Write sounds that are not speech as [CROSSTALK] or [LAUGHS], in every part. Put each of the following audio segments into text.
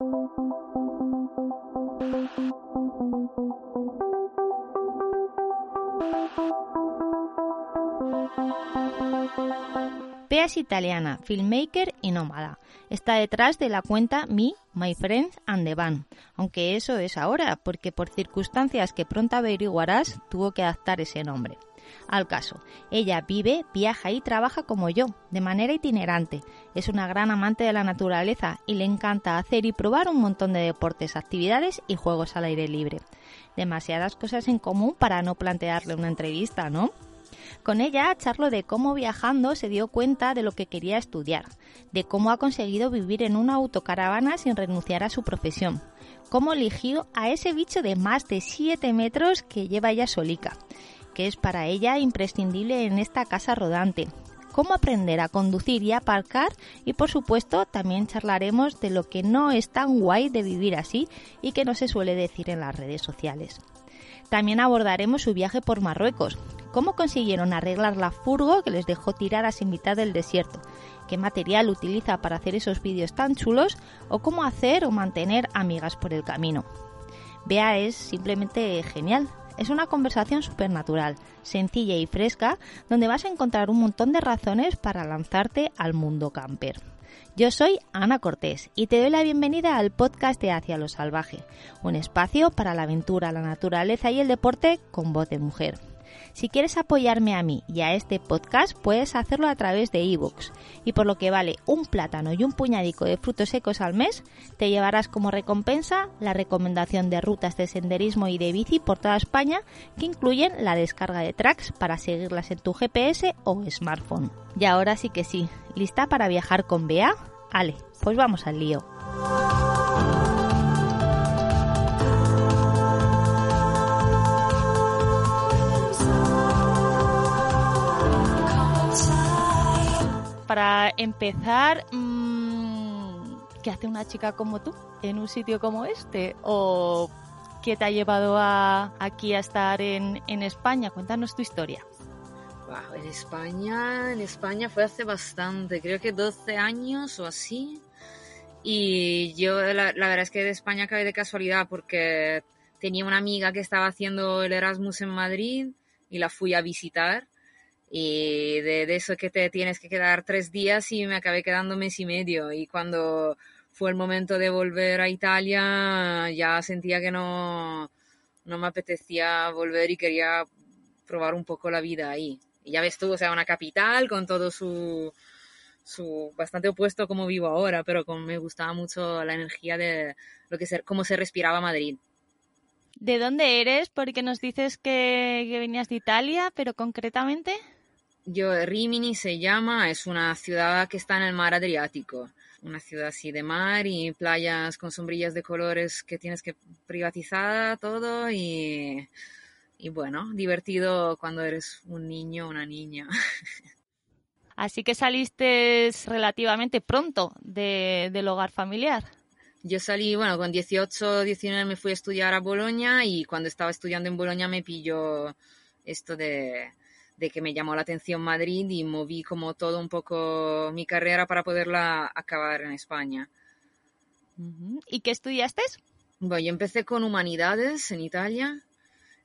Bea es italiana, filmmaker y nómada. Está detrás de la cuenta Me, My Friends and the Band, aunque eso es ahora, porque por circunstancias que pronto averiguarás tuvo que adaptar ese nombre. Al caso, ella vive, viaja y trabaja como yo, de manera itinerante. Es una gran amante de la naturaleza y le encanta hacer y probar un montón de deportes, actividades y juegos al aire libre. Demasiadas cosas en común para no plantearle una entrevista, ¿no? Con ella charlo de cómo viajando se dio cuenta de lo que quería estudiar, de cómo ha conseguido vivir en una autocaravana sin renunciar a su profesión, cómo eligió a ese bicho de más de 7 metros que lleva ella solica, que es para ella imprescindible en esta casa rodante, cómo aprender a conducir y aparcar y por supuesto también charlaremos de lo que no es tan guay de vivir así y que no se suele decir en las redes sociales. También abordaremos su viaje por Marruecos, cómo consiguieron arreglar la furgo que les dejó tirar a mitad del desierto, qué material utiliza para hacer esos vídeos tan chulos o cómo hacer o mantener amigas por el camino. Bea es simplemente genial. Es una conversación supernatural, sencilla y fresca, donde vas a encontrar un montón de razones para lanzarte al mundo camper. Yo soy Ana Cortés y te doy la bienvenida al podcast de Hacia lo Salvaje, un espacio para la aventura, la naturaleza y el deporte con voz de mujer. Si quieres apoyarme a mí y a este podcast, puedes hacerlo a través de ebooks. Y por lo que vale un plátano y un puñadico de frutos secos al mes, te llevarás como recompensa la recomendación de rutas de senderismo y de bici por toda España que incluyen la descarga de tracks para seguirlas en tu GPS o smartphone. Y ahora sí que sí, ¿lista para viajar con Bea? Ale, pues vamos al lío. Para empezar, mmm, ¿qué hace una chica como tú en un sitio como este? ¿O qué te ha llevado a, aquí a estar en, España? Cuéntanos tu historia. En España, en España fue hace bastante, creo que 12 años o así. Y yo la, la, verdad es que de España acabé de casualidad porque tenía una amiga que estaba haciendo el Erasmus en Madrid y la fui a visitar. Y de, de eso que te tienes que quedar tres días y me acabé quedando mes y medio. Y cuando fue el momento de volver a Italia ya sentía que no, no me apetecía volver y quería probar un poco la vida ahí. Y ya ves tú, o sea, una capital con todo su, su bastante opuesto como vivo ahora, pero como me gustaba mucho la energía de lo que se, cómo se respiraba Madrid. ¿De dónde eres? Porque nos dices que, que venías de Italia, pero concretamente. Yo, Rimini se llama, es una ciudad que está en el mar Adriático. Una ciudad así de mar y playas con sombrillas de colores que tienes que privatizar todo y, y bueno, divertido cuando eres un niño o una niña. [LAUGHS] Así que saliste relativamente pronto de, del hogar familiar. Yo salí, bueno, con 18, 19 me fui a estudiar a Bolonia y cuando estaba estudiando en Bolonia me pilló esto de, de que me llamó la atención Madrid y moví como todo un poco mi carrera para poderla acabar en España. ¿Y qué estudiaste? Bueno, yo empecé con humanidades en Italia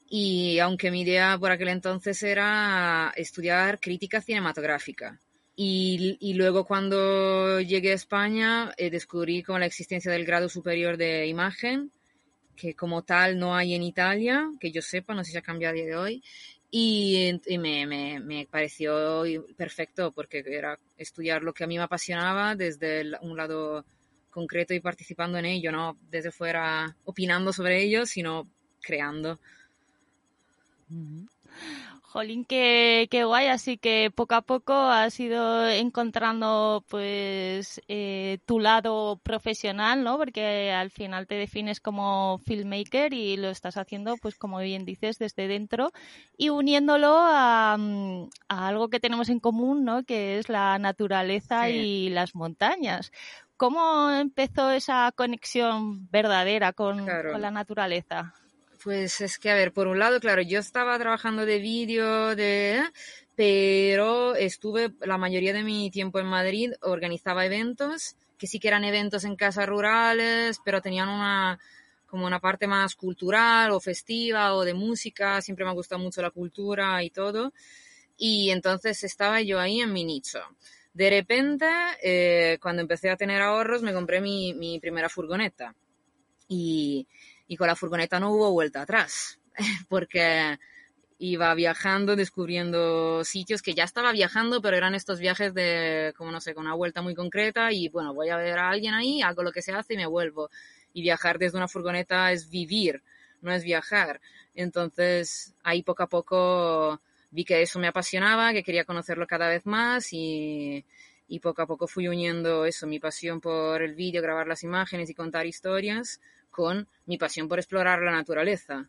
y aunque mi idea por aquel entonces era estudiar crítica cinematográfica. Y, y luego cuando llegué a España eh, descubrí con la existencia del grado superior de imagen, que como tal no hay en Italia, que yo sepa, no sé si ha cambiado a día de hoy, y, y me, me, me, pareció perfecto porque era estudiar lo que a mí me apasionaba desde el, un lado concreto y participando en ello, no desde fuera opinando sobre ello, sino creando. Jolín, qué, qué, guay, así que poco a poco has ido encontrando pues eh, tu lado profesional, ¿no? Porque al final te defines como filmmaker y lo estás haciendo, pues como bien dices, desde dentro y uniéndolo a, a algo que tenemos en común, ¿no? Que es la naturaleza sí. y las montañas. ¿Cómo empezó esa conexión verdadera con, claro. con la naturaleza? Pues es que, a ver, por un lado, claro, yo estaba trabajando de vídeo, de... pero estuve la mayoría de mi tiempo en Madrid, organizaba eventos que sí que eran eventos en casas rurales, pero tenían una como una parte más cultural o festiva o de música, siempre me ha gustado mucho la cultura y todo. Y entonces estaba yo ahí en mi nicho. De repente, eh, cuando empecé a tener ahorros, me compré mi, mi primera furgoneta. Y, y con la furgoneta no hubo vuelta atrás, [LAUGHS] porque iba viajando, descubriendo sitios que ya estaba viajando, pero eran estos viajes de, como no sé, con una vuelta muy concreta y bueno, voy a ver a alguien ahí, hago lo que se hace y me vuelvo. Y viajar desde una furgoneta es vivir, no es viajar. Entonces, ahí poco a poco vi que eso me apasionaba, que quería conocerlo cada vez más y, y poco a poco fui uniendo eso, mi pasión por el vídeo, grabar las imágenes y contar historias con mi pasión por explorar la naturaleza.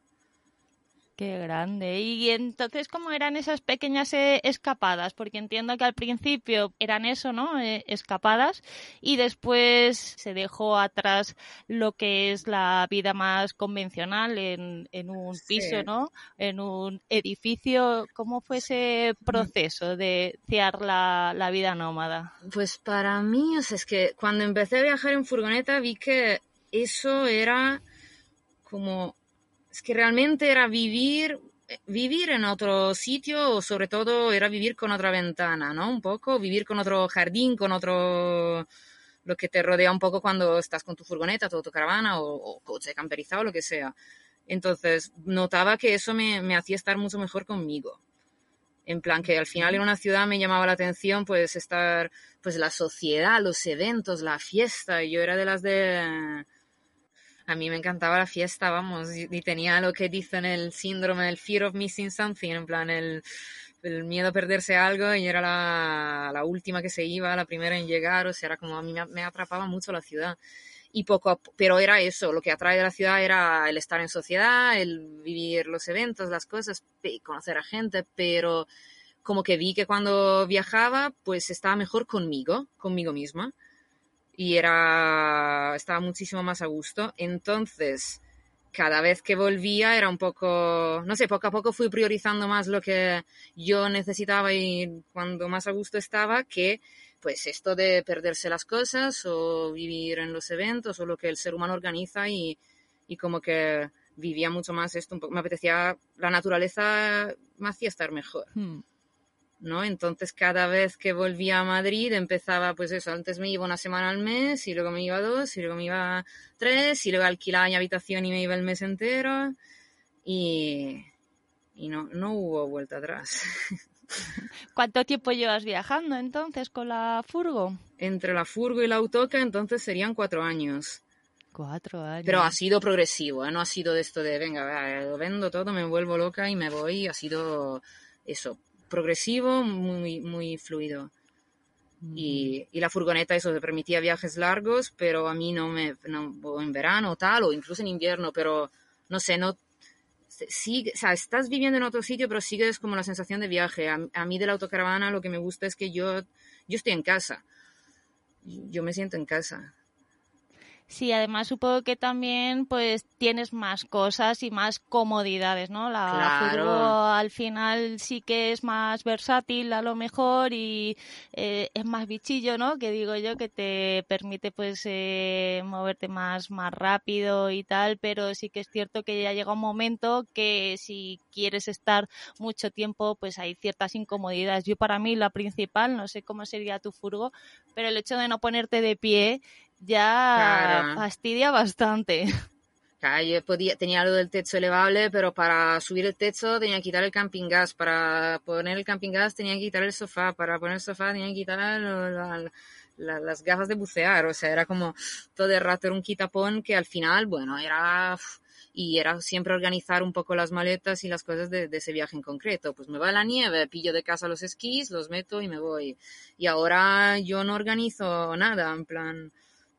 Qué grande. Y entonces, ¿cómo eran esas pequeñas eh, escapadas? Porque entiendo que al principio eran eso, ¿no? Eh, escapadas. Y después se dejó atrás lo que es la vida más convencional en, en un piso, ¿no? En un edificio. ¿Cómo fue ese proceso de ciar la, la vida nómada? Pues para mí, o sea, es que cuando empecé a viajar en furgoneta vi que eso era como es que realmente era vivir, vivir en otro sitio o sobre todo era vivir con otra ventana, ¿no? Un poco, vivir con otro jardín, con otro lo que te rodea un poco cuando estás con tu furgoneta, tu caravana o, o coche camperizado, lo que sea. Entonces, notaba que eso me, me hacía estar mucho mejor conmigo. En plan que al final en una ciudad me llamaba la atención pues estar, pues la sociedad, los eventos, la fiesta. Yo era de las de a mí me encantaba la fiesta, vamos, y, tenía lo que dicen el síndrome del fear of missing something, en plan el, el miedo a perderse algo y era la, última que se iba, la primera en llegar, o sea, era como a mí me, me atrapaba mucho la ciudad. Y poco, pero era eso, lo que atrae de la ciudad era el estar en sociedad, el vivir los eventos, las cosas, conocer a gente, pero como que vi que cuando viajaba, pues estaba mejor conmigo, conmigo misma y era, estaba muchísimo más a gusto. Entonces, cada vez que volvía era un poco, no sé, poco a poco fui priorizando más lo que yo necesitaba y cuando más a gusto estaba que pues esto de perderse las cosas o vivir en los eventos o lo que el ser humano organiza y, y como que vivía mucho más esto, un poco, me apetecía, la naturaleza me hacía estar mejor. Hmm. ¿No? Entonces cada vez que volvía a Madrid empezaba, pues eso, antes me iba una semana al mes y luego me iba dos y luego me iba tres y luego alquilaba mi habitación y me iba el mes entero y, y no, no hubo vuelta atrás. [LAUGHS] ¿Cuánto tiempo llevas viajando entonces con la furgo? Entre la furgo y la autoca entonces serían cuatro años. Cuatro años. Pero ha sido progresivo, ¿eh? no ha sido de esto de, venga, lo vendo todo, me vuelvo loca y me voy. Ha sido eso, progresivo, muy, muy fluido. Y, y, la furgoneta eso te permitía viajes largos, pero a mí no me, no, o en verano tal, o incluso en invierno, pero no sé, no, sigue, o sea, estás viviendo en otro sitio, pero sigues como la sensación de viaje. A, a, mí de la autocaravana lo que me gusta es que yo, yo estoy en casa. Yo me siento en casa. Sí, además supongo que también pues tienes más cosas y más comodidades, ¿no? La claro. al final sí que es más versátil a lo mejor y eh, es más bichillo, ¿no? Que digo yo que te permite pues eh, moverte más más rápido y tal, pero sí que es cierto que ya llega un momento que si quieres estar mucho tiempo pues hay ciertas incomodidades. Yo para mí la principal, no sé cómo sería tu furgo, pero el hecho de no ponerte de pie ya claro. fastidia bastante. Claro, yo podía, tenía lo del techo elevable, pero para subir el techo tenía que quitar el camping gas, para poner el camping gas tenía que quitar el sofá, para poner el sofá tenía que quitar la, la, la, las gafas de bucear, o sea, era como todo el rato era un quitapón que al final, bueno, era y era siempre organizar un poco las maletas y las cosas de, de, ese viaje en concreto. Pues me va a la nieve, pillo de casa los esquís, los meto y me voy. Y ahora yo no organizo nada, en plan,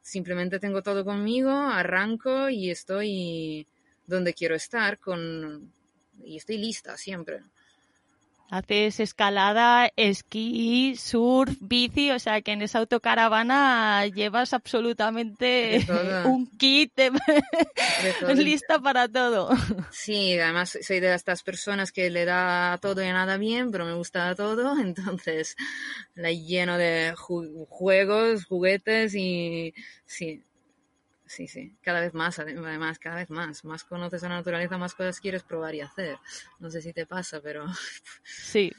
simplemente tengo todo conmigo, arranco y estoy donde quiero estar con y estoy lista siempre. Haces escalada, esquí, surf, bici, o sea que en esa autocaravana llevas absolutamente un kit [LAUGHS] lista para todo. Sí, además soy de estas personas que le da todo y nada bien, pero me gusta todo, [LAUGHS] entonces la lleno de juegos, juguetes y sí, sí, sí, cada vez más, además, cada vez más. Más conoces a la naturaleza, más cosas quieres probar y hacer. No sé si te pasa, pero... Sí,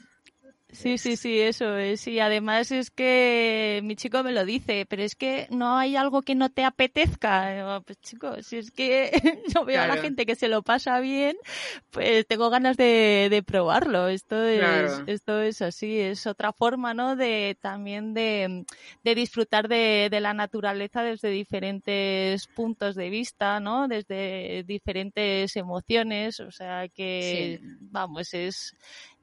Sí, sí, sí, eso es. Y además es que mi chico me lo dice, pero es que no hay algo que no te apetezca. Pues chicos, si es que [LAUGHS] yo veo a la gente que se lo pasa bien, pues tengo ganas de, probarlo. Esto es, esto es así, es otra forma, ¿no? De también de, disfrutar de, la naturaleza desde diferentes puntos de vista, ¿no? Desde diferentes emociones. O sea que, vamos, es,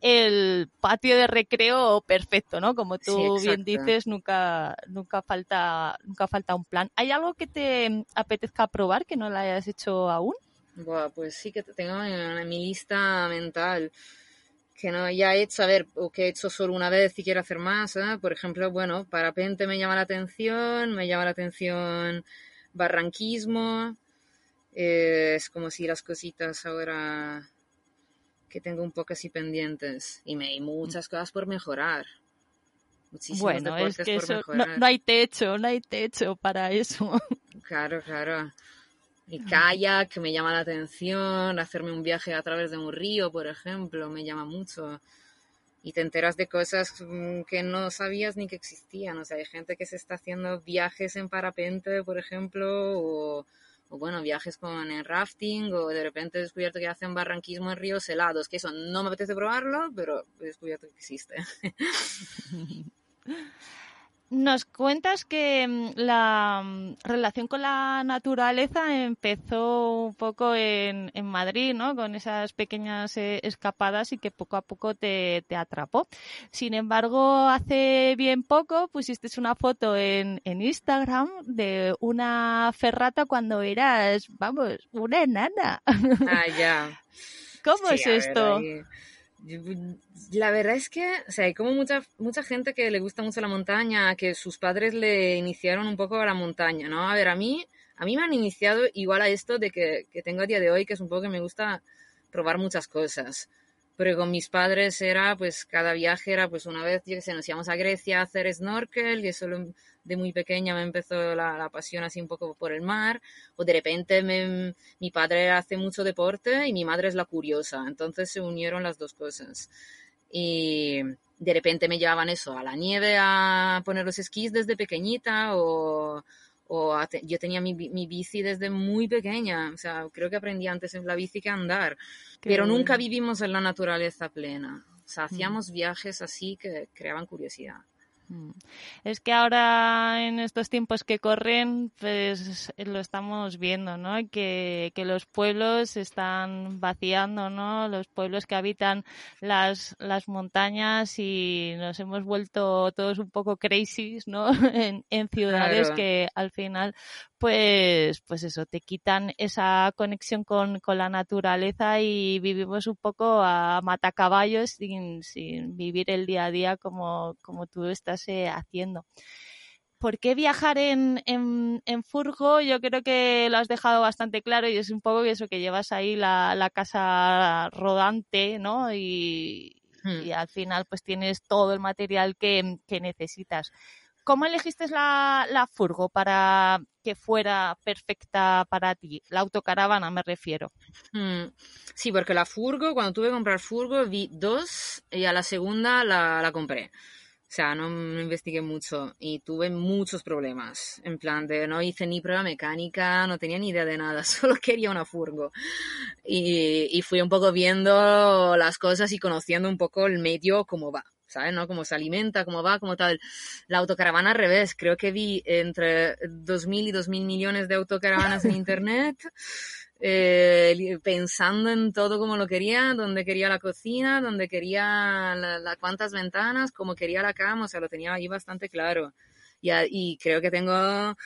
el patio de recreo perfecto, ¿no? Como tú bien dices, nunca, nunca falta, nunca falta un plan. ¿Hay algo que te apetezca probar que no lo hayas hecho aún? Buah, pues sí que tengo en mi lista mental que no haya hecho, a ver, o que he hecho solo una vez y quiero hacer más, ¿eh? por ejemplo, bueno, parapente me llama la atención, me llama la atención barranquismo, eh, es como si las cositas ahora que tengo un poco así pendientes y me hay muchas cosas por mejorar. Muchísimos bueno, es que eso, no, hay techo, no hay techo para eso. [LAUGHS] Claro, claro. Y kayak me llama la atención, hacerme un viaje a través de un río, por ejemplo, me llama mucho. Y te enteras de cosas mm, que no sabías ni que existían. O sea, hay gente que se está haciendo viajes en parapente, por ejemplo, o o bueno, viajes con el rafting, o de repente he descubierto que hacen barranquismo en ríos helados, que eso no me apetece probarlo, pero he descubierto que existe. [LAUGHS] Nos cuentas que mm, la mm, relación con la naturaleza empezó un poco en, Madrid, ¿no? Con esas pequeñas eh, escapadas y que poco a poco te, atrapó. Sin embargo, hace bien poco pusiste una foto en, Instagram de una ferrata cuando eras, vamos, una enana. Ah, ya. [LAUGHS] ¿Cómo es esto? La verdad es que, o sea, hay como mucha, mucha gente que le gusta mucho la montaña, que sus padres le iniciaron un poco a la montaña, ¿no? A ver, a mí, a mí me han iniciado igual a esto de que, que tengo a día de hoy, que es un poco que me gusta probar muchas cosas. Pero con mis padres era, pues, cada viaje era, pues, una vez, que sé, nos íbamos a Grecia a hacer snorkel y eso de muy pequeña me empezó la, pasión así un poco por el mar, o de repente mi padre hace mucho deporte y mi madre es la curiosa, entonces se unieron las dos cosas. Y de repente me llevaban eso, a la nieve a poner los esquís desde pequeñita o, o yo tenía mi, mi, bici desde muy pequeña, o sea, creo que aprendí antes en la bici que andar, pero nunca vivimos en la naturaleza plena, o sea, mm. hacíamos viajes así que creaban curiosidad. Mm. Es que ahora en estos tiempos que corren, pues lo estamos viendo, ¿no? Que, que los pueblos se están vaciando, ¿no? Los pueblos que habitan las, las montañas y nos hemos vuelto todos un poco crazy, ¿no? [LAUGHS] En, en ciudades que al final pues, pues eso, te quitan esa conexión con, con la naturaleza y vivimos un poco a matacaballos sin, sin vivir el día a día como, como tú estás haciendo. ¿Por qué viajar en, en, en, furgo? Yo creo que lo has dejado bastante claro y es un poco eso que llevas ahí la, la casa rodante, ¿no? Y, hmm. y, al final pues tienes todo el material que, que necesitas. ¿Cómo elegiste la, la, furgo para que fuera perfecta para ti? La autocaravana me refiero. Hmm. Sí, porque la furgo, cuando tuve que comprar furgo, vi dos y a la segunda la, la compré. O sea, no investigué mucho y tuve muchos problemas. En plan de no hice ni prueba mecánica, no tenía ni idea de nada, [LAUGHS] solo quería una furgo. Y, y fui un poco viendo las cosas y conociendo un poco el medio, cómo va. ¿sabes? ¿no? Cómo se alimenta, cómo va, cómo tal. La autocaravana al revés, creo que vi entre 2.000 y 2.000 millones de autocaravanas en [LAUGHS] Internet, eh, pensando en todo como lo quería, donde quería la cocina, donde quería la, cuántas ventanas, como quería la cama, o sea, lo tenía ahí bastante claro. Y, y, creo que tengo la,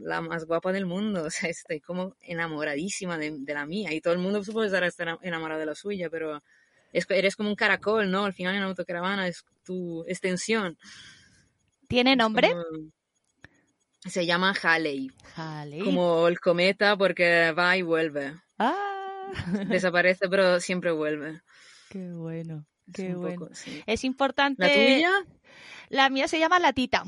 la, más guapa del mundo, [LAUGHS] o sea, estoy como enamoradísima de, de, la mía y todo el mundo supongo estar enamorado de la suya, pero eres como un caracol, ¿no? Al final en autocaravana es tu extensión. ¿Tiene nombre? Se llama Halley. Halley. Como el cometa porque va y vuelve. Ah. [LAUGHS] Desaparece pero siempre vuelve. Qué bueno. Qué Es bueno. poco, sí. Es importante. ¿La tuya? La mía se llama latita.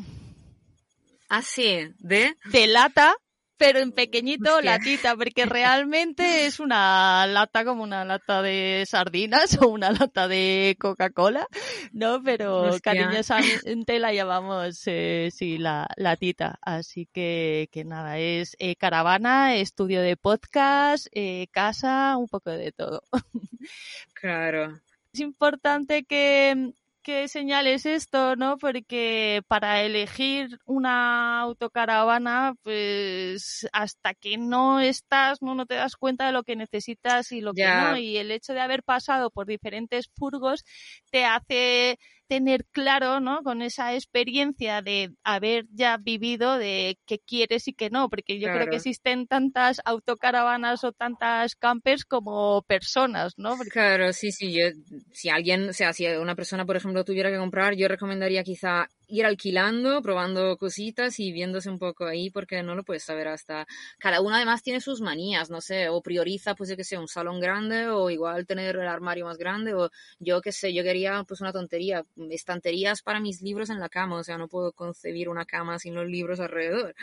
Ah, sí, de... De lata, pero en pequeñito Hostia. latita, porque [LAUGHS] realmente es una lata como una lata de sardinas o una lata de Coca-Cola, ¿no? Pero Hostia. cariñosamente la llamamos, eh, sí, la latita. Así que, que nada, es eh, caravana, estudio de podcast, eh, casa, un poco de todo. [LAUGHS] Claro. es importante que, que señales esto, ¿no? Porque para elegir una autocaravana, pues hasta que no estás, no, no te das cuenta de lo que necesitas y lo que no. Y el hecho de haber pasado por diferentes furgos te hace tener claro, ¿no? Con esa experiencia de haber ya vivido de qué quieres y qué no, porque yo creo que existen tantas autocaravanas o tantas campers como personas, ¿no? Porque Claro, sí, sí. Yo, si alguien, o sea, si una persona, por ejemplo, tuviera que comprar, yo recomendaría quizá ir alquilando, probando cositas y viéndose un poco ahí, porque no lo puedes saber hasta. Cada uno además tiene sus manías, no sé, o prioriza, pues yo que sé, un salón grande, o igual tener el armario más grande, o yo qué sé, yo quería, pues una tontería, estanterías para mis libros en la cama, o sea, no puedo concebir una cama sin los libros alrededor,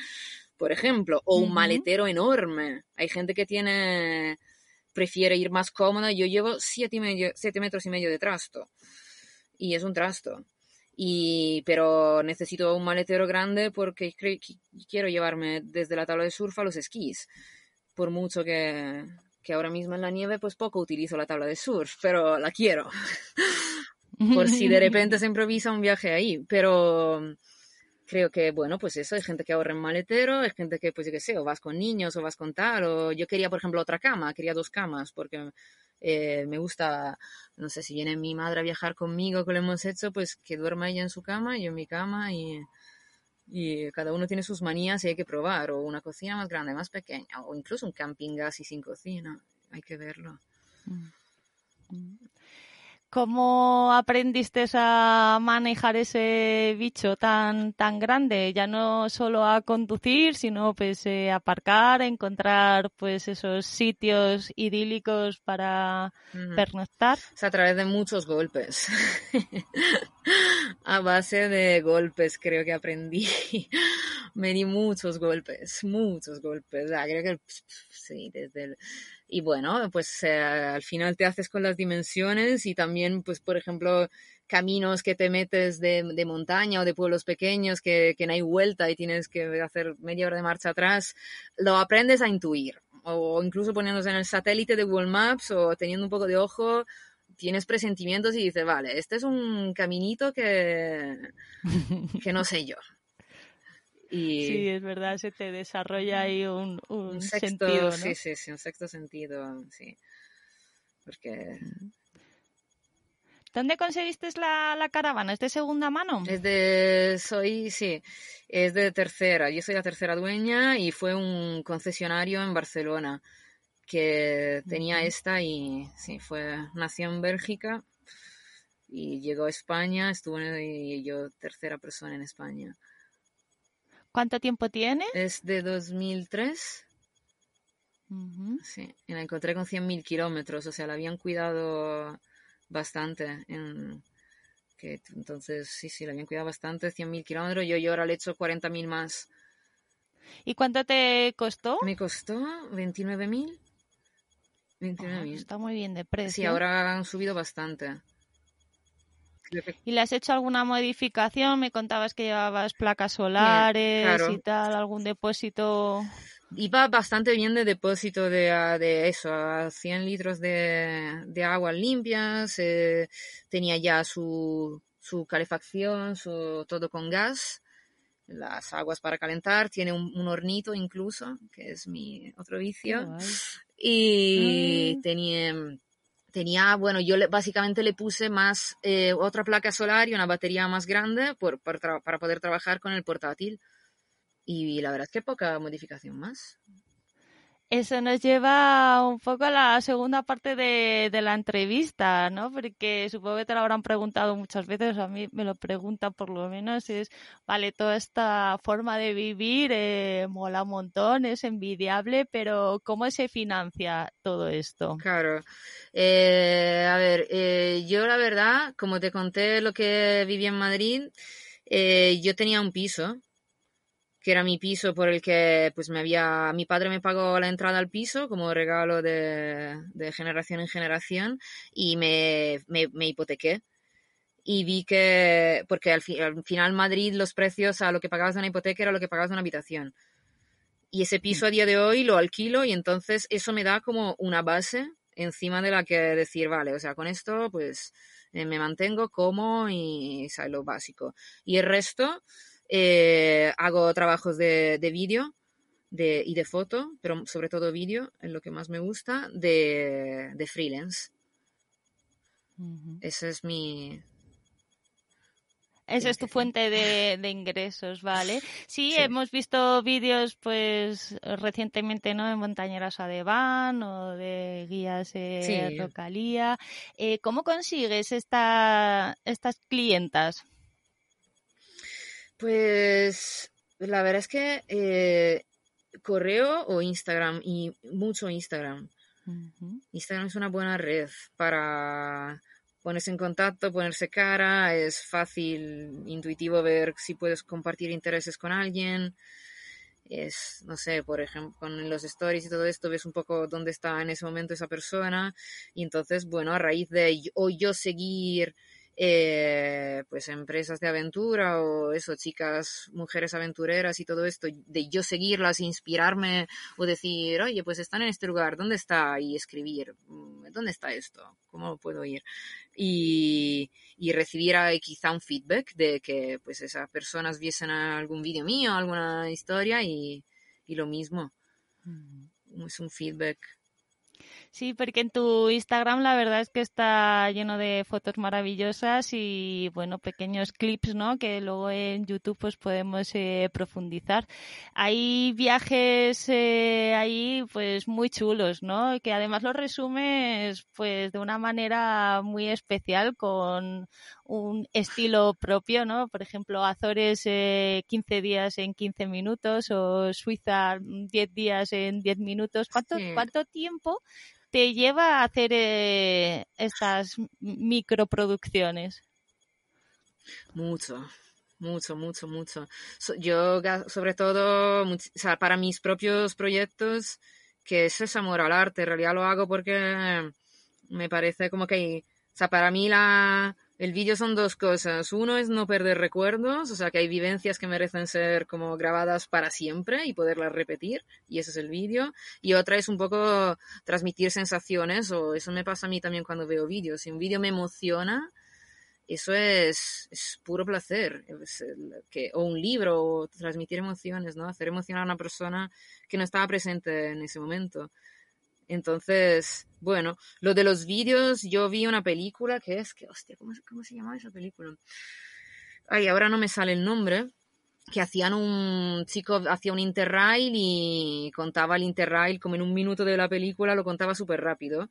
por ejemplo, o un maletero enorme. Hay gente que tiene prefiere ir más cómoda. Yo llevo siete, y medio, siete metros y medio de trasto. Y es un trasto. Y, pero necesito un maletero grande porque quiero llevarme desde la tabla de surf a los esquís. Por mucho que, que ahora mismo en la nieve, pues poco utilizo la tabla de surf, pero la quiero. [LAUGHS] Por si de [LAUGHS] repente se improvisa un viaje ahí. Pero creo que, bueno, pues eso, hay gente que ahorra en maletero, hay gente que, pues yo qué sé, o vas con niños o vas con tal, o yo quería, por ejemplo, otra cama, quería dos camas, porque eh, me gusta, no sé, si viene mi madre a viajar conmigo, que lo hemos hecho, pues que duerma ella en su cama, yo en mi cama, y, y cada uno tiene sus manías y hay que probar, o una cocina más grande, más pequeña, o incluso un camping así sin cocina, hay que verlo. ¿Cómo aprendiste a manejar ese bicho tan, tan grande? Ya no solo a conducir, sino pues eh, aparcar, encontrar pues esos sitios idílicos para Ujú. pernoctar. O sea, a través de muchos golpes. [LAUGHS] a base de golpes creo que aprendí. [LAUGHS] Me di muchos golpes, muchos golpes. Ah, creo que sí. Y bueno, pues eh, al final te haces con las dimensiones y también, pues por ejemplo, caminos que te metes de, de montaña o de pueblos pequeños que, que no hay vuelta y tienes que hacer media hora de marcha atrás, lo aprendes a intuir. O incluso poniéndose en el satélite de Google Maps o teniendo un poco de ojo, tienes presentimientos y dices, vale, este es un caminito que, [LAUGHS] que no sé yo. Y Sí, es verdad, se te desarrolla ahí un, un un sexto, sentido, ¿no? sí, sí, sí, un sexto sentido, sí. Porque ¿Dónde conseguiste la, la caravana? ¿Es de segunda mano? es de, soy, sí, es de tercera, yo soy la tercera dueña y fue un concesionario en Barcelona que tenía esta y sí, fue, nació en Bélgica y llegó a España, estuve y yo tercera persona en España. ¿Cuánto tiempo tiene? Es de 2003, Ujú. sí, y la encontré con 100.000 kilómetros, o sea, la habían cuidado bastante. En, que, entonces, sí, sí, la habían cuidado bastante, 100.000 kilómetros, yo, yo ahora le echo 40.000 más. ¿Y cuánto te costó? Me costó 29.000. Ah, 29.000. está muy bien de precio. Sí, ahora han subido bastante. ¿Y le has hecho alguna modificación? Me contabas que llevabas placas solares claro. y tal, algún depósito. Iba bastante bien de depósito de, a- de eso, a 100 litros de, de agua limpias, eh, tenía ya su, su calefacción, su, todo con gas, las aguas para calentar, tiene un, un hornito incluso, que es mi otro vicio. Y Mm. tenía, tenía, bueno, yo le- básicamente le puse más, eh, otra placa solar y una batería más grande por, para poder trabajar con el portátil. Y la verdad es que poca modificación más. Eso nos lleva un poco a la segunda parte de, la entrevista, ¿no? Porque supongo que te lo habrán preguntado muchas veces, a mí me lo preguntan por lo menos, es, vale, toda esta forma de vivir eh, mola un montón, es envidiable, pero ¿cómo se financia todo esto? Claro. Eh, a ver, eh, yo la verdad, como te conté lo que vivía en Madrid, yo tenía un piso que era mi piso por el que pues me había mi padre me pagó la entrada al piso como regalo de, generación en generación y me, me, hipotequé. Y vi que porque al, al final Madrid los precios a lo que pagabas de una hipoteca era lo que pagabas de una habitación. Y ese piso a día de hoy lo alquilo y entonces eso me da como una base encima de la que decir vale o sea con esto pues eh, me mantengo como y, y lo básico y el resto eh, hago trabajos de, vídeo de, y de foto, pero sobre todo vídeo, en lo que más me gusta, de, freelance. Ese es mi, esa es tu fuente de, [LAUGHS] ingresos, ¿vale? Sí, hemos visto vídeos, pues, recientemente, ¿no? En Montañeras a Van o de guías de Rocalía. Eh, ¿Cómo consigues esta, estas clientas? Pues la verdad es que eh, correo o Instagram y mucho Instagram. Instagram es una buena red para ponerse en contacto, ponerse cara, es fácil, intuitivo ver si puedes compartir intereses con alguien. Es, no sé, por ejemplo, con los stories y todo esto, ves un poco dónde está en ese momento esa persona. Y entonces, bueno, a raíz de o yo seguir eh, pues empresas de aventura o eso, chicas, mujeres aventureras y todo esto, de yo seguirlas, inspirarme o decir, oye, pues están en este lugar, ¿dónde está? Y escribir, mm, ¿dónde está esto? ¿Cómo puedo ir? Y, y recibir quizá un feedback de que pues esas personas viesen algún vídeo mío, alguna historia y, y lo mismo. Es un feedback Sí, porque en tu Instagram la verdad es que está lleno de fotos maravillosas y, bueno, pequeños clips, ¿no? Que luego en YouTube pues podemos eh, profundizar. Hay viajes eh, ahí pues muy chulos, ¿no? Que además los resumes pues de una manera muy especial con un estilo propio, ¿no? Por ejemplo, Azores eh, 15 días en 15 minutos o Suiza 10 días en 10 minutos. ¿Cuánto, ¿cuánto tiempo te lleva a hacer eh, estas microproducciones? Mucho, mucho, mucho, mucho. yo, sobre todo, para mis propios proyectos, que es ese amor al arte, en realidad lo hago porque me parece como que, o sea, para mí la, el vídeo son dos cosas. Uno es no perder recuerdos, o sea que hay vivencias que merecen ser como grabadas para siempre y poderlas repetir, y ese es el vídeo. Y otra es un poco transmitir sensaciones, o eso me pasa a mí también cuando veo vídeos. Si un vídeo me emociona, eso es, es puro placer. que, o un libro, o transmitir emociones, ¿no? Hacer emocionar a una persona que no estaba presente en ese momento. Entonces, bueno, lo de los vídeos, yo vi una película que es que, hostia, ¿cómo, se llamaba esa película? Ay, ahora no me sale el nombre que hacían un chico hacía un interrail y contaba el interrail como en un minuto de la película lo contaba súper rápido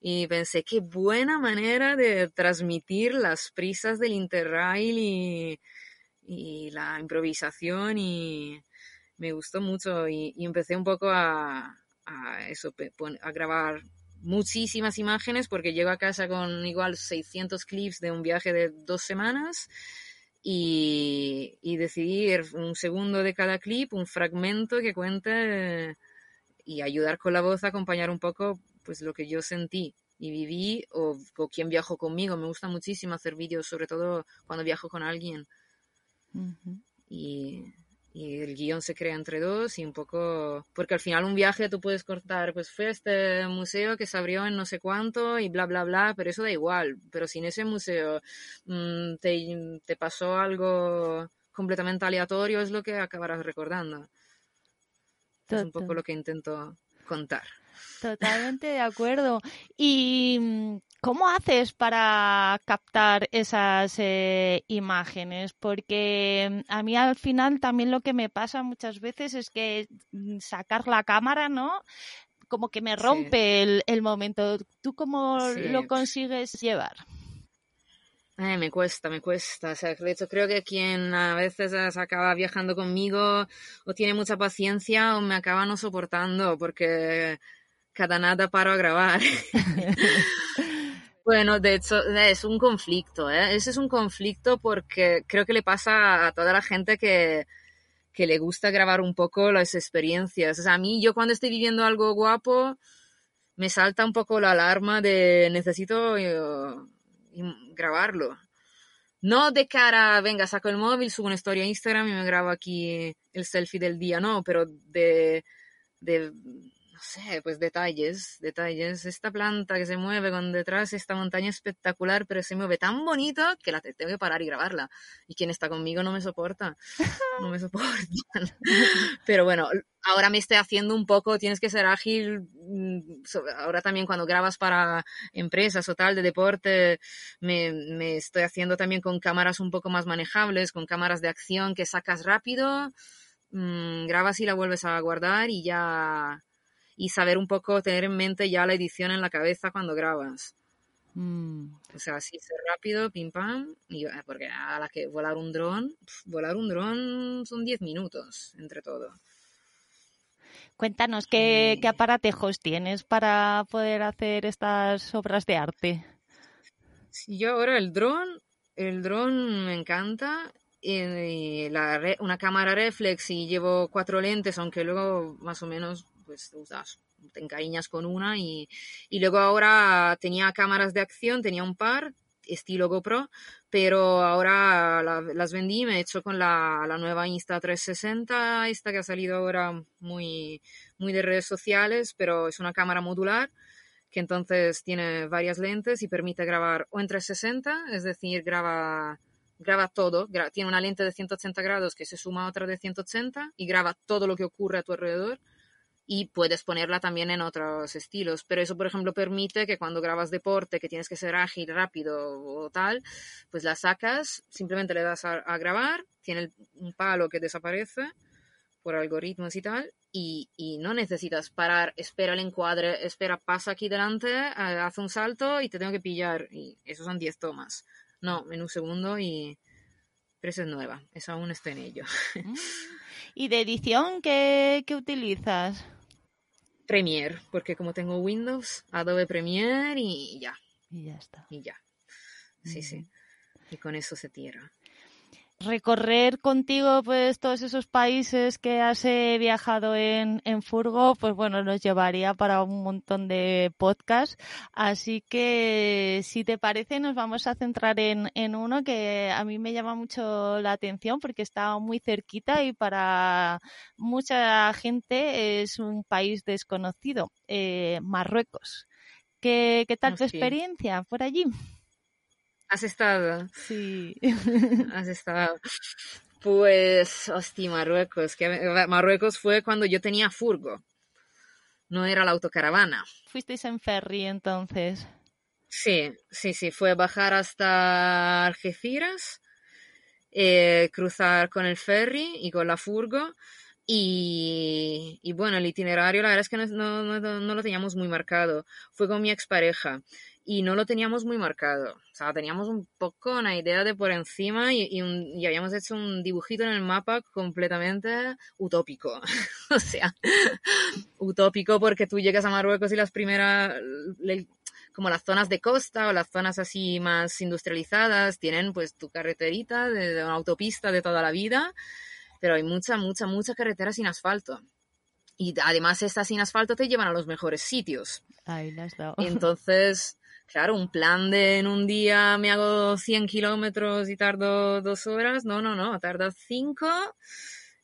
y pensé qué buena manera de transmitir las prisas del interrail y, y la improvisación y me gustó mucho y empecé un poco a, a eso, a grabar muchísimas imágenes porque llego a casa con igual 600 clips de un viaje de dos semanas y, y decidir un segundo de cada clip, un fragmento que cuente y ayudar con la voz a acompañar un poco pues lo que yo sentí y viví o, con quien viajo conmigo. Me gusta muchísimo hacer vídeos, sobre todo cuando viajo con alguien. Y y el guion se crea entre dos y un poco porque al final un viaje tú puedes cortar pues fue este museo que se abrió en no sé cuánto y bla bla bla pero eso da igual pero si en ese museo mm, te, te, pasó algo completamente aleatorio es lo que acabarás recordando es un poco lo que intento contar. Totalmente de acuerdo. ¿Y mm, cómo haces para captar esas eh, imágenes? Porque mm, a mí al final también lo que me pasa muchas veces es que mm, sacar la cámara, ¿no? Como que me rompe el, momento. ¿Tú cómo lo consigues llevar? Eh, me cuesta, me cuesta. O sea, de hecho, creo que quien a veces acaba viajando conmigo o tiene mucha paciencia o me acaba no soportando porque cada nada paro a grabar. [LAUGHS] bueno, de hecho, es un conflicto, ¿eh? Ese es un conflicto porque creo que le pasa a toda la gente que, que le gusta grabar un poco las experiencias. O sea, a mí, yo cuando estoy viviendo algo guapo, me salta un poco la alarma de necesito eh, grabarlo. No de cara, venga, saco el móvil, subo una historia a Instagram y me grabo aquí el selfie del día, no, pero de, de sé, pues detalles, detalles. Esta planta que se mueve con detrás, esta montaña espectacular, pero se mueve tan bonito que la tengo que parar y grabarla. Y quien está conmigo no me soporta, no me soporta. [LAUGHS] pero bueno, ahora me estoy haciendo un poco, tienes que ser ágil. Mm, ahora también cuando grabas para empresas o tal de deporte, me, me estoy haciendo también con cámaras un poco más manejables, con cámaras de acción que sacas rápido. Mmm, grabas y la vuelves a guardar y ya y saber un poco, tener en mente ya la edición en la cabeza cuando grabas. Mm. O sea, así ser rápido, pim pam, y, eh, porque a la que volar un dron, volar un dron son 10 minutos entre todo. Cuéntanos, ¿qué, ¿qué aparatejos tienes para poder hacer estas obras de arte? yo ahora el dron, el dron me encanta y la, una cámara reflex y llevo cuatro lentes, aunque luego más o menos pues usas, te encariñas con una y, y luego ahora tenía cámaras de acción, tenía un par estilo GoPro, pero ahora las vendí me he hecho con la, la, nueva Insta360, esta que ha salido ahora muy, muy de redes sociales, pero es una cámara modular que entonces tiene varias lentes y permite grabar o en 360, es decir, graba, graba todo, tiene una lente de 180 grados que se suma a otra de 180 y graba todo lo que ocurre a tu alrededor y puedes ponerla también en otros estilos. Pero eso, por ejemplo, permite que cuando grabas deporte, que tienes que ser ágil, rápido o tal, pues la sacas, simplemente le das a, grabar, tiene un palo que desaparece por algoritmos y tal, y, y, no necesitas parar, espera el encuadre, espera, pasa aquí delante, eh, hace un salto y te tengo que pillar. Y eso son 10 tomas. No, en un segundo y... Pero esa es nueva, eso aún está en ello. [LAUGHS] Mm. ¿Y de edición qué, qué utilizas? Premiere, porque como tengo Windows, Adobe Premiere y ya. Y ya está. Y ya. Sí, sí. Y con eso se tira recorrer contigo pues todos esos países que has eh, viajado en, en, furgo, pues bueno, nos llevaría para un montón de podcasts. Así que si te parece, nos vamos a centrar en, en uno que a mí me llama mucho la atención porque está muy cerquita y para mucha gente es un país desconocido, eh, Marruecos. ¿Qué, ¿Qué tal tu experiencia por allí? ¿Has estado? Sí. ¿Has estado? Pues, hostia, Marruecos. Que Marruecos fue cuando yo tenía furgo. No era la autocaravana. ¿Fuisteis en ferry entonces? Sí, sí, sí. Fue bajar hasta Algeciras, eh, cruzar con el ferry y con la furgo. Y, y, bueno, el itinerario la verdad es que no, no, no, lo teníamos muy marcado. Fue con mi expareja y no lo teníamos muy marcado. O sea, teníamos un poco una idea de por encima y, y, habíamos hecho un dibujito en el mapa completamente utópico. [LAUGHS] o sea, utópico porque tú llegas a Marruecos y las primeras, como las zonas de costa o las zonas así más industrializadas, tienen pues tu carreterita de, una autopista de toda la vida, pero hay mucha, mucha, mucha carretera sin asfalto. Y además estas sin asfalto te llevan a los mejores sitios. Ahí las dado. Entonces, claro, un plan de en un día me hago 100 kilómetros y tardo dos horas, no, no, no, tarda cinco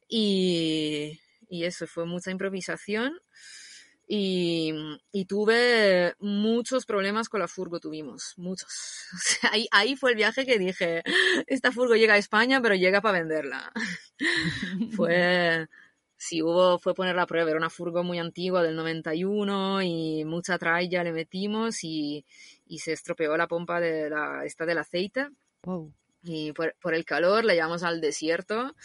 y, y eso fue mucha improvisación. Y, y, tuve muchos problemas con la furgo, tuvimos, muchos. [LAUGHS] ahí, ahí fue el viaje que dije, esta furgo llega a España, pero llega para venderla. [LAUGHS] fue, sí hubo, fue poner la prueba, era una furgo muy antigua del 91 y mucha tralla le metimos y, y se estropeó la pompa de la, esta del aceite. Y por, por, el calor la llevamos al desierto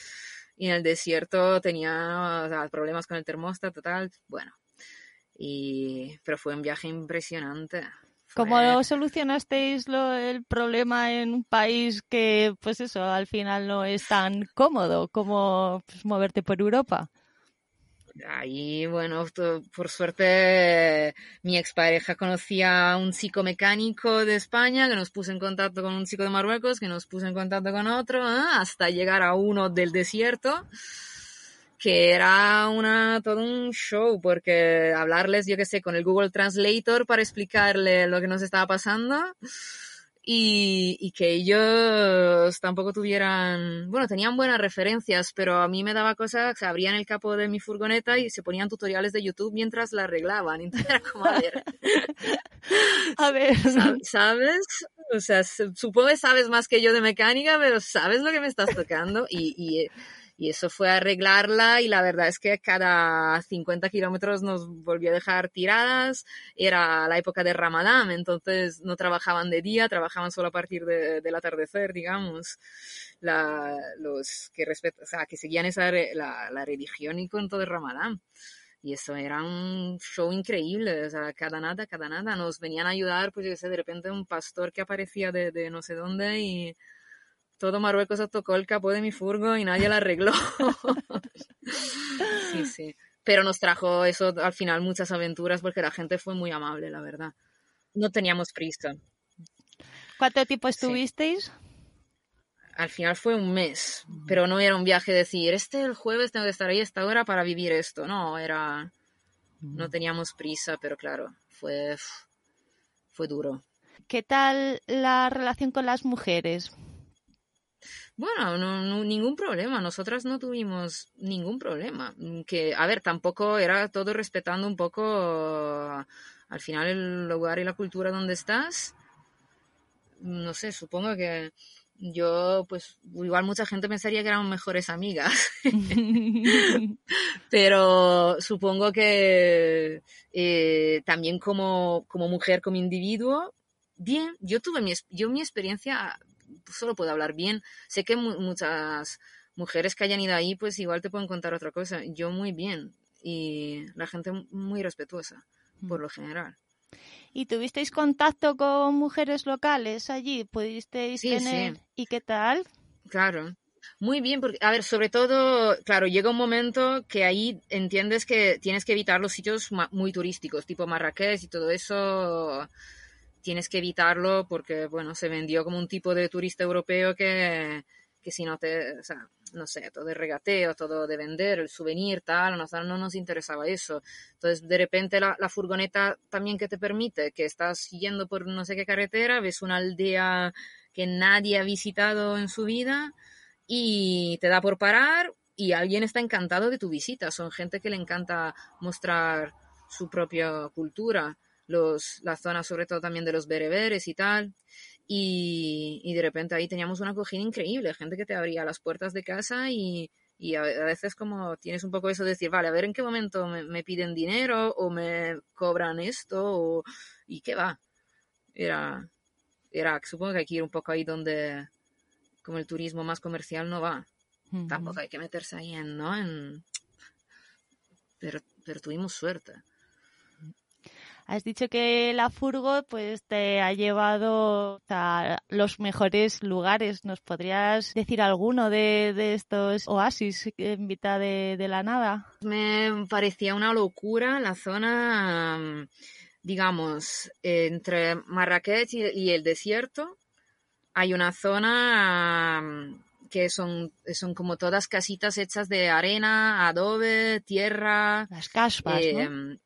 y en el desierto tenía o sea, problemas con el termostato, total, bueno. Y, pero fue un viaje impresionante. ¿Cómo solucionasteis lo, el problema en un país que, pues eso, al final no es tan cómodo como pues, moverte por Europa? Ahí, bueno, por suerte mi expareja conocía a un psicomecánico de España que nos puso en contacto con un chico de Marruecos, que nos puso en contacto con otro, ¿eh? hasta llegar a uno del desierto, que era una, todo un show, porque hablarles, yo qué sé, con el Google Translator para explicarle lo que nos estaba pasando y, y, que ellos tampoco tuvieran, bueno, tenían buenas referencias, pero a mí me daba cosas, se abrían el capo de mi furgoneta y se ponían tutoriales de YouTube mientras la arreglaban. Entonces era como, a ver. [LAUGHS] a ver. ¿Sabes? O sea, supongo que sabes más que yo de mecánica, pero sabes lo que me estás tocando y, y y eso fue arreglarla y la verdad es que cada 50 kilómetros nos volvió a dejar tiradas. Era la época de Ramadán, entonces no trabajaban de día, trabajaban solo a partir de, del atardecer, digamos. Los que, o sea, que seguían esa, la, la religión y con todo el Ramadán. Y eso era un show increíble, o sea, cada nada, cada nada. Nos venían a ayudar, pues yo sé, de repente un pastor que aparecía de, de no sé dónde y todo Marruecos tocó el capó de mi furgo y nadie la arregló. [LAUGHS] sí, sí. Pero nos trajo eso al final muchas aventuras porque la gente fue muy amable, la verdad. No teníamos prisa. ¿Cuánto tiempo estuvisteis? Al final fue un mes, pero no era un viaje de decir, este el jueves tengo que estar ahí a esta hora para vivir esto. No, era... No teníamos prisa, pero claro, fue, fue duro. ¿Qué tal la relación con las mujeres? Bueno, no, ningún problema. Nosotras no tuvimos ningún problema. Que, a ver, tampoco era todo respetando un poco al final el lugar y la cultura donde estás. No sé, supongo que yo, pues, igual mucha gente pensaría que éramos mejores amigas. [LAUGHS] Pero supongo que eh, también como, como mujer, como individuo, bien, yo tuve mi, yo mi experiencia solo puedo hablar bien. Sé que muchas mujeres que hayan ido ahí, pues igual te pueden contar otra cosa. Yo muy bien. Y la gente muy respetuosa, por lo general. ¿Y tuvisteis contacto con mujeres locales allí? ¿Pudisteis tener? ¿Y qué tal? Claro. Muy bien, porque, a ver, sobre todo, claro, llega un momento que ahí entiendes que tienes que evitar los sitios muy turísticos, tipo Marrakech y todo eso tienes que evitarlo porque, bueno, se vendió como un tipo de turista europeo que, que si no te, o sea, no sé, todo de regateo, todo de vender, el souvenir, tal, no, no nos interesaba eso. Entonces, de repente la, la, furgoneta también que te permite, que estás yendo por no sé qué carretera, ves una aldea que nadie ha visitado en su vida y te da por parar y alguien está encantado de tu visita. Son gente que le encanta mostrar su propia cultura los, la zona sobre todo también de los bereberes y tal. Y, y de repente ahí teníamos una acogida increíble, gente que te abría las puertas de casa y, y a, veces como tienes un poco eso de decir, vale, a ver en qué momento me, me piden dinero o me cobran esto o, y qué va. Era, era, supongo que hay que ir un poco ahí donde como el turismo más comercial no va. Tampoco hay que meterse ahí en, ¿no? En, pero, pero tuvimos suerte. Has dicho que la furgo pues te ha llevado a los mejores lugares. ¿Nos podrías decir alguno de, estos oasis en mitad de, la nada? Me parecía una locura la zona, digamos, entre Marrakech y, el desierto. Hay una zona que son, son como todas casitas hechas de arena, adobe, tierra. Las caspas, ¿no?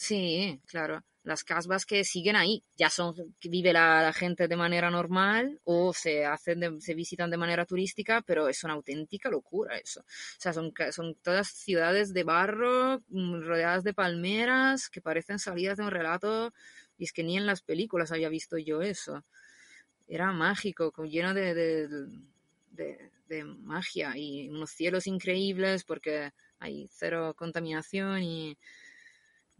Sí, claro. Las casas que siguen ahí, ya son, vive la, gente de manera normal o se hacen, se visitan de manera turística, pero es una auténtica locura eso. O sea, son, son todas ciudades de barro, mm, rodeadas de palmeras, que parecen salidas de un relato, y es que ni en las películas había visto yo eso. Era mágico, lleno de, de, de, de magia y unos cielos increíbles porque hay cero contaminación y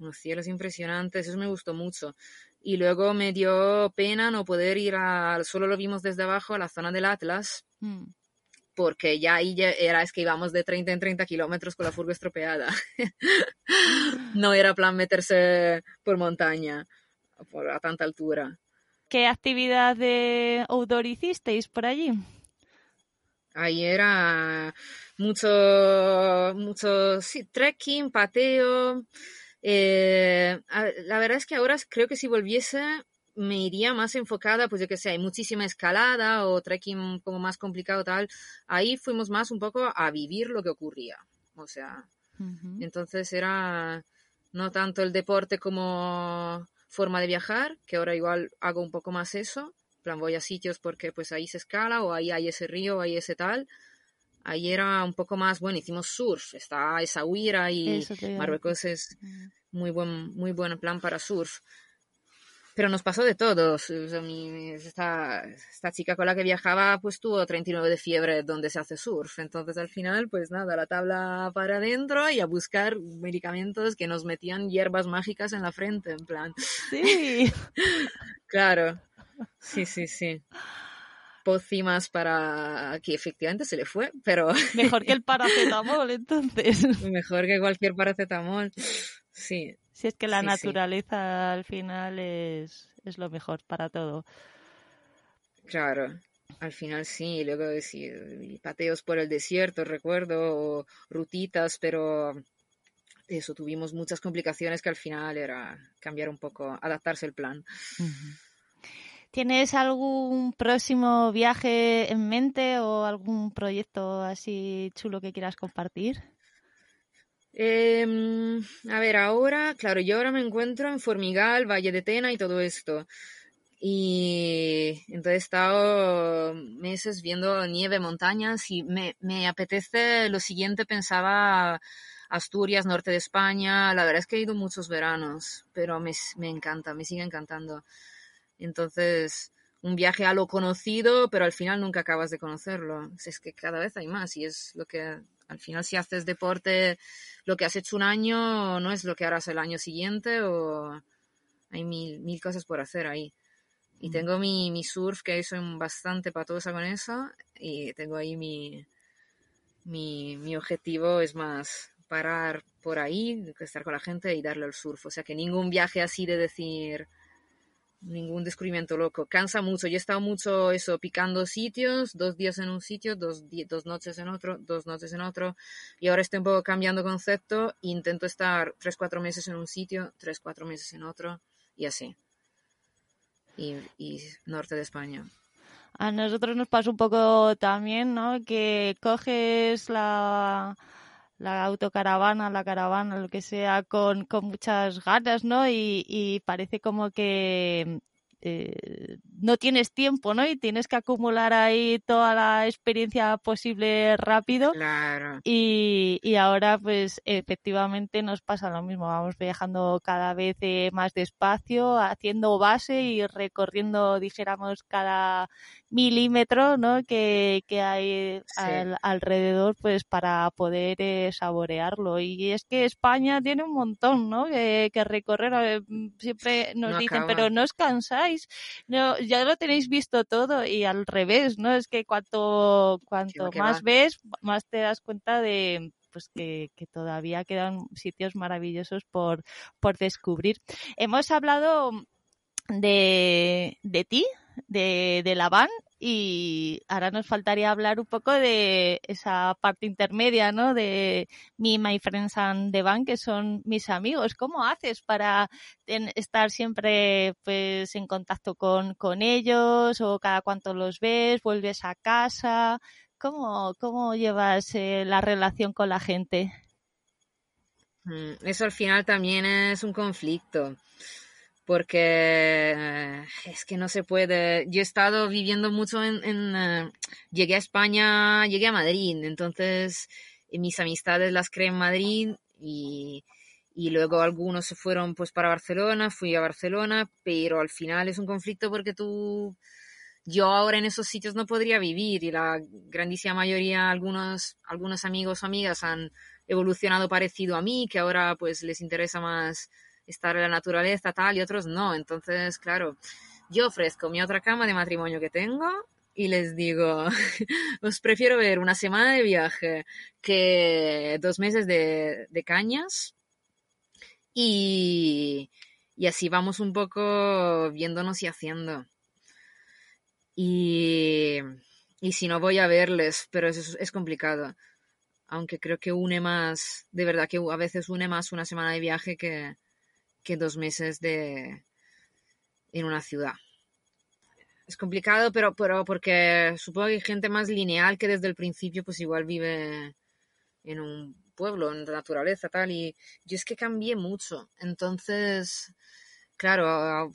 unos cielos impresionantes, eso me gustó mucho. Y luego me dio pena no poder ir a, solo lo vimos desde abajo, a la zona del Atlas, mm. porque ya ahí era, es que íbamos de 30 en 30 kilómetros con la furgo estropeada. [LAUGHS] no era plan meterse por montaña por, a tanta altura. ¿Qué actividad de outdoor hicisteis por allí? Ahí era mucho, mucho sí, trekking, pateo, eh, la verdad es que ahora creo que si volviese me iría más enfocada, pues yo que sé, hay muchísima escalada o trekking como más complicado tal. Ahí fuimos más un poco a vivir lo que ocurría. O sea, entonces era no tanto el deporte como forma de viajar, que ahora igual hago un poco más eso. plan, voy a sitios porque pues ahí se escala o ahí hay ese río, ahí ese tal. Ahí era un poco más, bueno, hicimos surf, está esa huira y Marruecos es muy buen, muy buen plan para surf. Pero nos pasó de todo. esta, esta, chica con la que viajaba pues tuvo 39 de fiebre donde se hace surf. Entonces al final pues nada, la tabla para adentro y a buscar medicamentos que nos metían hierbas mágicas en la frente, en plan. Sí. [LAUGHS] claro. Sí, sí, sí pócimas para que efectivamente se le fue, pero... [LAUGHS] Mejor que el paracetamol, [LAUGHS] entonces. Mejor que cualquier paracetamol, sí. Si es que la naturaleza al final es, es lo mejor para todo. Claro, al final sí, luego decir pateos por el desierto, recuerdo, rutitas, pero eso, tuvimos muchas complicaciones que al final era cambiar un poco, adaptarse el plan. ¿Tienes algún próximo viaje en mente o algún proyecto así chulo que quieras compartir? Em, a ver, ahora, claro, yo ahora me encuentro en Formigal, Valle de Tena y todo esto. Y entonces he estado meses viendo nieve, montañas y me, apetece lo siguiente, pensaba Asturias, norte de España. La verdad es que he ido muchos veranos, pero me, me encanta, me sigue encantando. Entonces, un viaje a lo conocido, pero al final nunca acabas de conocerlo. Es que cada vez hay más y es lo que al final si haces deporte, lo que has hecho un año no es lo que harás el año siguiente o hay mil, mil cosas por hacer ahí. Y mm. tengo mi, mi surf, que soy bastante patosa con eso, y tengo ahí mi, mi, mi objetivo es más parar por ahí, estar con la gente y darle al surf. O sea que ningún viaje así de decir, ningún descubrimiento loco. Cansa mucho. Yo he estado mucho eso, picando sitios, dos días en un sitio, dos, dos noches en otro, dos noches en otro. Y ahora estoy un poco cambiando concepto. intento estar tres, cuatro meses en un sitio, tres, cuatro meses en otro y así. Y, y norte de España. A nosotros nos pasa un poco también, ¿no? Que coges la la autocaravana, la caravana, lo que sea, con, con muchas ganas, ¿no? Y, y parece como que eh, no tienes tiempo, ¿no? Y tienes que acumular ahí toda la experiencia posible rápido. Claro. Y, y ahora, pues, efectivamente nos pasa lo mismo. Vamos viajando cada vez eh, más despacio, haciendo base y recorriendo, dijéramos, cada milímetro, ¿no? Que, que hay alrededor, pues, para poder eh, saborearlo. Y es que España tiene un montón, ¿no? Que, recorrer. Siempre nos dicen, pero no os cansáis no, ya lo tenéis visto todo y al revés, ¿no? Es que cuanto, cuanto más ves, más te das cuenta de pues que, todavía quedan sitios maravillosos por, por descubrir. Hemos hablado de, de ti, de, de la van y ahora nos faltaría hablar un poco de esa parte intermedia, ¿no? De mi My Friends and the Van, que son mis amigos. ¿Cómo haces para estar siempre pues en contacto con, con ellos o cada cuánto los ves, vuelves a casa? ¿Cómo, cómo llevas eh, la relación con la gente? Mm, eso al final también es un conflicto porque eh, es que no se puede. Yo he estado viviendo mucho en, eh, llegué a España, llegué a Madrid, entonces mis amistades las creé en Madrid y, y luego algunos se fueron pues para Barcelona, fui a Barcelona, pero al final es un conflicto porque tú, yo ahora en esos sitios no podría vivir y la grandísima mayoría, algunos, algunos amigos o amigas han evolucionado parecido a mí, que ahora pues les interesa más estar en la naturaleza tal y otros no. Entonces, claro, yo ofrezco mi otra cama de matrimonio que tengo y les digo, [LAUGHS] os prefiero ver una semana de viaje que dos meses de, de cañas y, y así vamos un poco viéndonos y haciendo. Y, y si no voy a verles, pero es, es complicado. Aunque creo que une más, de verdad que a veces une más una semana de viaje que, que dos meses de en una ciudad. Es complicado, pero, pero porque supongo que hay gente más lineal que desde el principio pues igual vive en un pueblo, en la naturaleza, tal, y yo es que cambié mucho. Entonces, claro,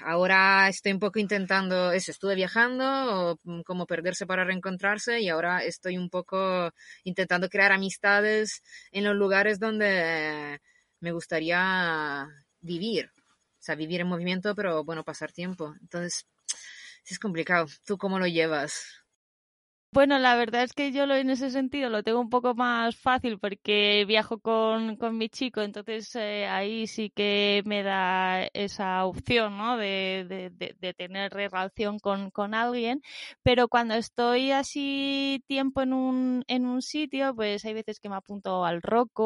ahora estoy un poco intentando eso, estuve viajando, como perderse para reencontrarse, y ahora estoy un poco intentando crear amistades en los lugares donde me gustaría vivir. O sea, vivir en movimiento, pero bueno, pasar tiempo. Entonces, es complicado. ¿Tú cómo lo llevas? Bueno, la verdad es que yo lo, en ese sentido lo tengo un poco más fácil porque viajo con, con mi chico, entonces eh, ahí sí que me da esa opción, ¿no? De, de, de, tener relación con, con, alguien, pero cuando estoy así tiempo en un, en un sitio, pues hay veces que me apunto al roco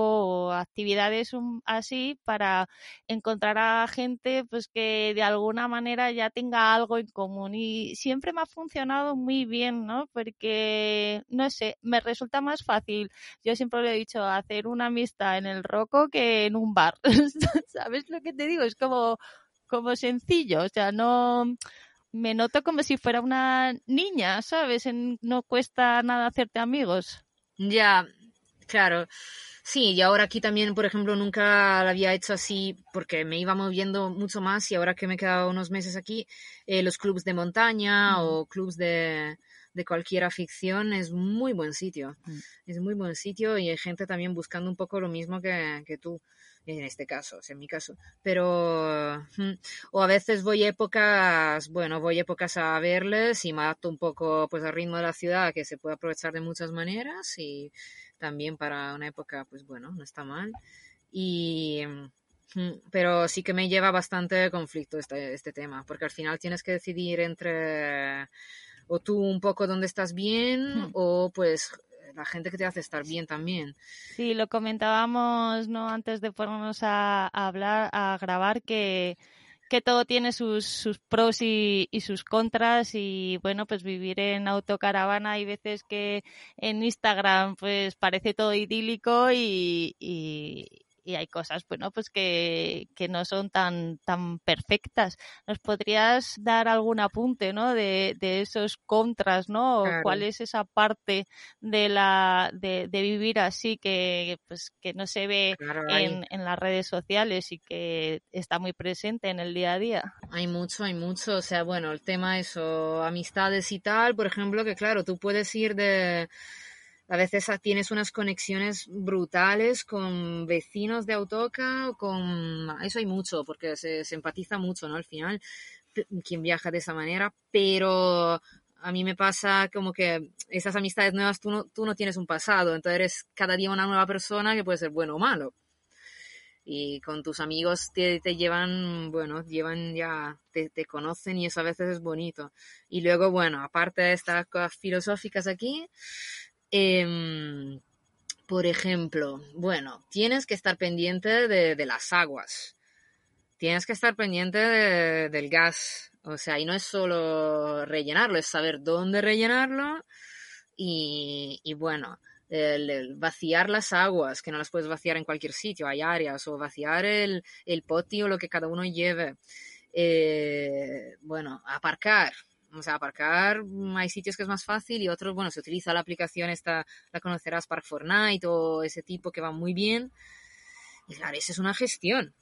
o actividades así para encontrar a gente pues que de alguna manera ya tenga algo en común y siempre me ha funcionado muy bien, ¿no? Porque no sé, me resulta más fácil, yo siempre le he dicho, hacer una amistad en el roco que en un bar. [LAUGHS] ¿Sabes lo que te digo? Es como, como sencillo, o sea, no me noto como si fuera una niña, ¿sabes? no cuesta nada hacerte amigos. Ya, claro. Sí, y ahora aquí también, por ejemplo, nunca lo había hecho así porque me iba moviendo mucho más y ahora que me he quedado unos meses aquí, eh, los clubs de montaña o clubs de, de cualquier afición es muy buen sitio. Mm. Es muy buen sitio y hay gente también buscando un poco lo mismo que, que tú en este caso, en mi caso. Pero, mm, o a veces voy épocas, bueno, voy épocas a verles y mato un poco pues al ritmo de la ciudad que se puede aprovechar de muchas maneras y también para una época, pues bueno, no está mal. Y, mm, pero sí que me lleva bastante conflicto este, este tema, porque al final tienes que decidir entre o tú un poco donde estás bien o pues la gente que te hace estar bien también. Sí, lo comentábamos no antes de ponernos a, hablar, a grabar que que todo tiene sus, sus pros y, y, sus contras y bueno, pues vivir en autocaravana hay veces que en Instagram pues parece todo idílico y, y hay cosas, bueno, pues que, que, no son tan, tan perfectas. ¿Nos podrías dar algún apunte, ¿no? De, de esos contras, ¿no? ¿Cuál es esa parte de la, de, de, vivir así que, pues, que no se ve en, en, las redes sociales y que está muy presente en el día a día? Hay mucho, hay mucho. O sea, bueno, el tema eso, amistades y tal, por ejemplo, que claro, tú puedes ir de a veces tienes unas conexiones brutales con vecinos de Autoca con... Eso hay mucho, porque se, empatiza mucho, ¿no? Al final, quien viaja de esa manera, pero a mí me pasa como que esas amistades nuevas tú no, tú no tienes un pasado, entonces eres cada día una nueva persona que puede ser bueno o malo. Y con tus amigos te, te llevan, bueno, llevan ya, te, te, conocen y eso a veces es bonito. Y luego, bueno, aparte de estas cosas filosóficas aquí, Em, por ejemplo, bueno, tienes que estar pendiente de, las aguas. Tienes que estar pendiente del gas. O sea, y no es solo rellenarlo, es saber dónde rellenarlo y, bueno, el, vaciar las aguas, que no las puedes vaciar en cualquier sitio, hay áreas, o vaciar el, el o lo que cada uno lleve. Eh, bueno, aparcar, o sea, aparcar mm, hay sitios que es más fácil y otros, bueno, se utiliza la aplicación esta, la conocerás Park Fortnite o ese tipo que va muy bien. Y claro, eso es una gestión.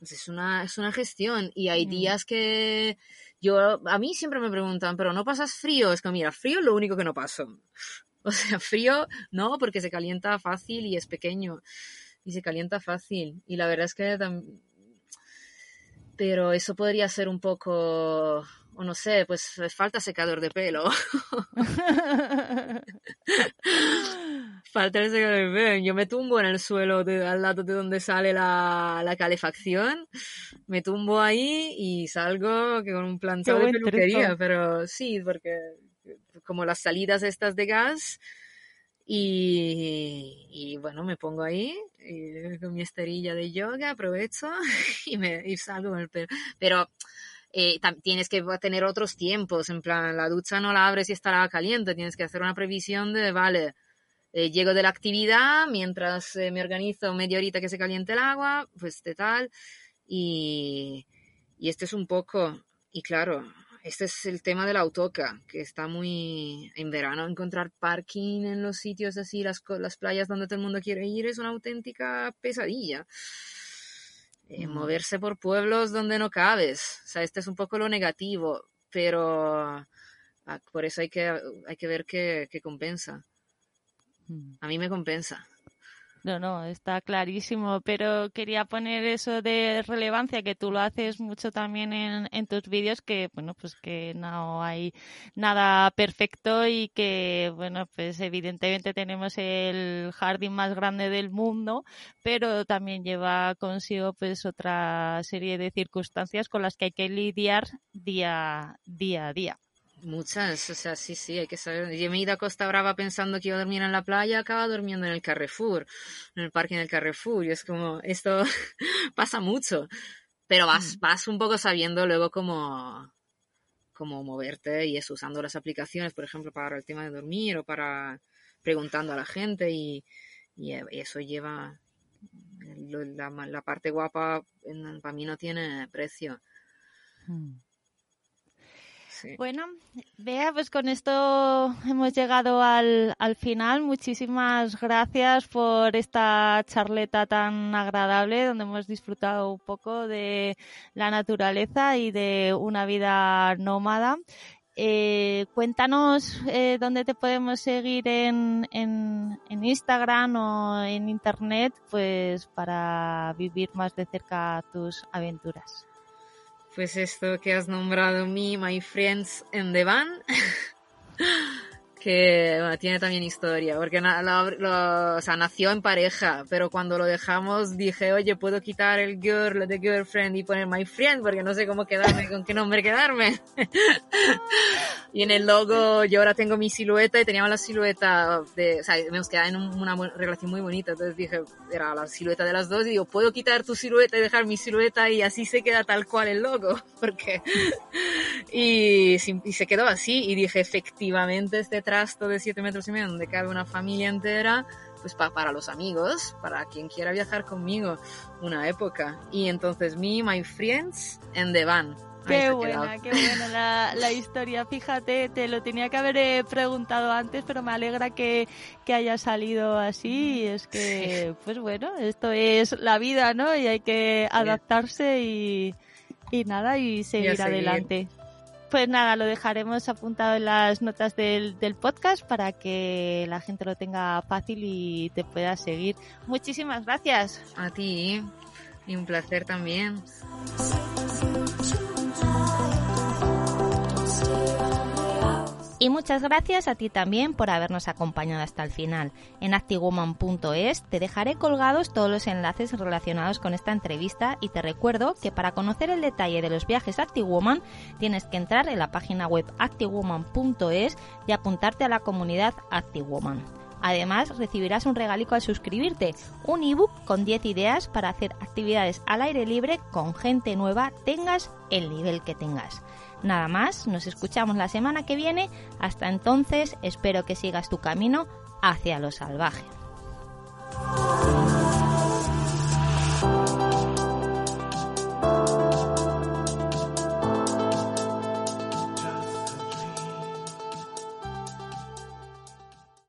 Es una, es una gestión. Y hay mm. días que yo, a mí siempre me preguntan, pero ¿no pasas frío? Es que mira, frío es lo único que no paso. [LAUGHS] O sea, frío no, porque se calienta fácil y es pequeño. Y se calienta fácil. Y la verdad es que... Pero eso podría ser un poco o no sé, pues falta secador de pelo. [LAUGHS] Falta el secreto del bebé. Yo me tumbo en el suelo de, al lado de donde sale la, la calefacción. Me tumbo ahí y salgo con un plantado de peluquería. Pero sí, porque como las salidas estas de gas. Y, y bueno, me pongo ahí con mi esterilla de yoga, aprovecho [LAUGHS] y, me, y salgo con el pelo. Pero eh, tienes que tener otros tiempos, en plan, la ducha no la abres y estará caliente, tienes que hacer una previsión de, vale, eh, llego de la actividad, mientras eh, me organizo media horita que se caliente el agua, pues de tal, y, y este es un poco, y claro, este es el tema de la autoca, que está muy en verano encontrar parking en los sitios así, las, las playas donde todo el mundo quiere ir, es una auténtica pesadilla. Eh, moverse por pueblos donde no cabes. O sea, este es un poco lo negativo, pero ah, por eso hay que, hay que ver qué, qué compensa. Mm. A mí me compensa. No, no, está clarísimo, pero quería poner eso de relevancia que tú lo haces mucho también en, en tus vídeos, que bueno, pues que no hay nada perfecto y que bueno, pues evidentemente tenemos el jardín más grande del mundo, pero también lleva consigo pues otra serie de circunstancias con las que hay que lidiar día, día a día. Muchas, o sea, sí, sí, hay que saber. Yo me he ido a Costa Brava pensando que iba a dormir en la playa, acaba durmiendo en el Carrefour, en el parque del Carrefour, y es como, esto [LAUGHS] pasa mucho, pero vas, mm. vas un poco sabiendo luego cómo, cómo moverte y eso, usando las aplicaciones, por ejemplo, para el tema de dormir o para preguntando a la gente y, y eso lleva, la, la parte guapa para mí no tiene precio. Mm. Bueno, vea, pues con esto hemos llegado al, al final. Muchísimas gracias por esta charleta tan agradable donde hemos disfrutado un poco de la naturaleza y de una vida nómada. Eh, cuéntanos eh, dónde te podemos seguir en, en, en, Instagram o en Internet, pues para vivir más de cerca tus aventuras pues esto que has nombrado me, my friends and the van. [LAUGHS] que tiene también historia, porque nació en pareja, pero cuando lo dejamos dije, oye, puedo quitar el girl de girlfriend y poner my friend, porque no sé cómo quedarme, con qué nombre quedarme. [LAUGHS] y en el logo yo ahora tengo mi silueta y teníamos la silueta de, o sea, hemos quedado en una relación muy bonita, entonces dije, era la silueta de las dos y digo, puedo quitar tu silueta y dejar mi silueta y así se queda tal cual el logo, [LAUGHS] porque, y, y se quedó así y dije, efectivamente este trasto de 7 metros y medio donde cabe una familia entera, pues para los amigos, para quien quiera viajar conmigo una época. Y entonces me, my friends and the van. Qué buena, qué buena la, la, [LAUGHS] historia. Fíjate, te lo tenía que haber eh, preguntado antes, pero me alegra que, que haya salido así. Es que, pues bueno, esto es la vida, ¿no? Y hay que adaptarse y, y nada, y seguir adelante. Pues nada, lo dejaremos apuntado en las notas del, del, podcast para que la gente lo tenga fácil y te pueda seguir. Muchísimas gracias. A ti, y un placer también. Y muchas gracias a ti también por habernos acompañado hasta el final. En actiwoman.es te dejaré colgados todos los enlaces relacionados con esta entrevista y te recuerdo que para conocer el detalle de los viajes ActiWoman tienes que entrar en la página web actiwoman.es y apuntarte a la comunidad ActiWoman. Además, recibirás un regalico al suscribirte, un ebook con 10 ideas para hacer actividades al aire libre con gente nueva, tengas el nivel que tengas. Nada más, nos escuchamos la semana que viene. Hasta entonces, espero que sigas tu camino hacia lo salvaje.